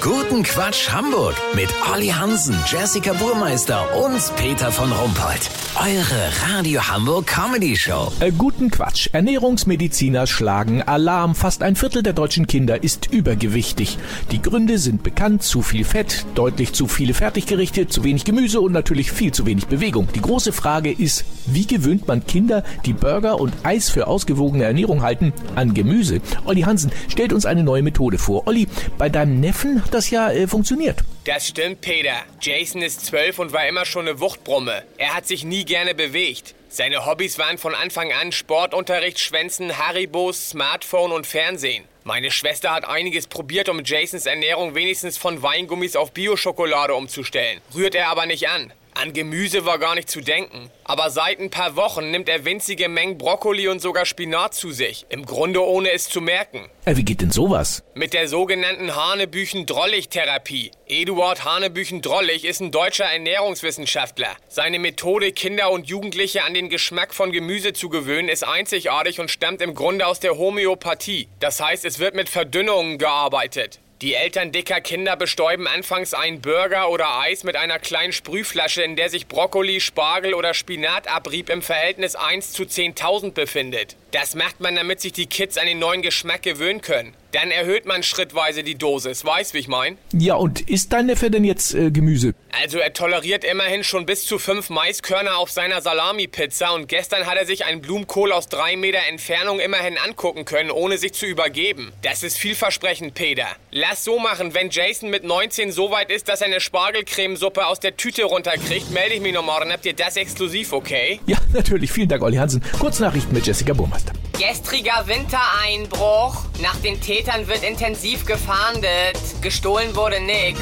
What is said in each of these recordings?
Guten Quatsch Hamburg mit Olli Hansen, Jessica Burmeister und Peter von Rumpold. Eure Radio Hamburg Comedy Show. Äh, guten Quatsch. Ernährungsmediziner schlagen Alarm. Fast ein Viertel der deutschen Kinder ist übergewichtig. Die Gründe sind bekannt. Zu viel Fett, deutlich zu viele Fertiggerichte, zu wenig Gemüse und natürlich viel zu wenig Bewegung. Die große Frage ist, wie gewöhnt man Kinder, die Burger und Eis für ausgewogene Ernährung halten, an Gemüse? Olli Hansen stellt uns eine neue Methode vor. Olli, bei deinem Neffen das ja äh, funktioniert. Das stimmt, Peter. Jason ist zwölf und war immer schon eine Wuchtbrumme. Er hat sich nie gerne bewegt. Seine Hobbys waren von Anfang an Sportunterricht, Schwänzen, Haribos, Smartphone und Fernsehen. Meine Schwester hat einiges probiert, um Jasons Ernährung wenigstens von Weingummis auf Bioschokolade umzustellen. Rührt er aber nicht an. An Gemüse war gar nicht zu denken. Aber seit ein paar Wochen nimmt er winzige Mengen Brokkoli und sogar Spinat zu sich. Im Grunde ohne es zu merken. Äh, wie geht denn sowas? Mit der sogenannten Hanebüchen-Drollig-Therapie. Eduard Hanebüchen-Drollig ist ein deutscher Ernährungswissenschaftler. Seine Methode, Kinder und Jugendliche an den Geschmack von Gemüse zu gewöhnen, ist einzigartig und stammt im Grunde aus der Homöopathie. Das heißt, es wird mit Verdünnungen gearbeitet. Die Eltern dicker Kinder bestäuben anfangs einen Burger oder Eis mit einer kleinen Sprühflasche, in der sich Brokkoli, Spargel oder Spinatabrieb im Verhältnis 1 zu 10.000 befindet. Das macht man, damit sich die Kids an den neuen Geschmack gewöhnen können. Dann erhöht man schrittweise die Dosis, weißt wie ich mein? Ja, und isst dein Neffe denn jetzt äh, Gemüse? Also er toleriert immerhin schon bis zu fünf Maiskörner auf seiner Salami-Pizza und gestern hat er sich einen Blumenkohl aus drei Meter Entfernung immerhin angucken können, ohne sich zu übergeben. Das ist vielversprechend, Peter. Lass so machen, wenn Jason mit 19 so weit ist, dass er eine Spargelcremesuppe aus der Tüte runterkriegt, melde ich mich noch morgen. Habt ihr das exklusiv, okay? Ja, natürlich. Vielen Dank, Olli Hansen. Kurznachrichten mit Jessica Burmeister. Gestriger Wintereinbruch. Nach den Tätern wird intensiv gefahndet. Gestohlen wurde nix.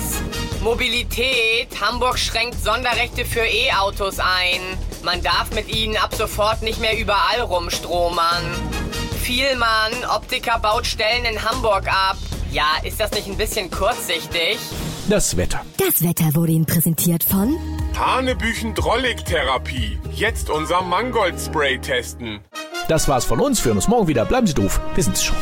Mobilität. Hamburg schränkt Sonderrechte für E-Autos ein. Man darf mit ihnen ab sofort nicht mehr überall rumstromern. Vielmann, Optiker baut Stellen in Hamburg ab. Ja, ist das nicht ein bisschen kurzsichtig? Das Wetter. Das Wetter wurde Ihnen präsentiert von Hanebüchen-Drollig-Therapie. Jetzt unser Mangold-Spray testen. Das war's von uns. Wir hören uns morgen wieder. Bleiben Sie doof. Wir sind's schon.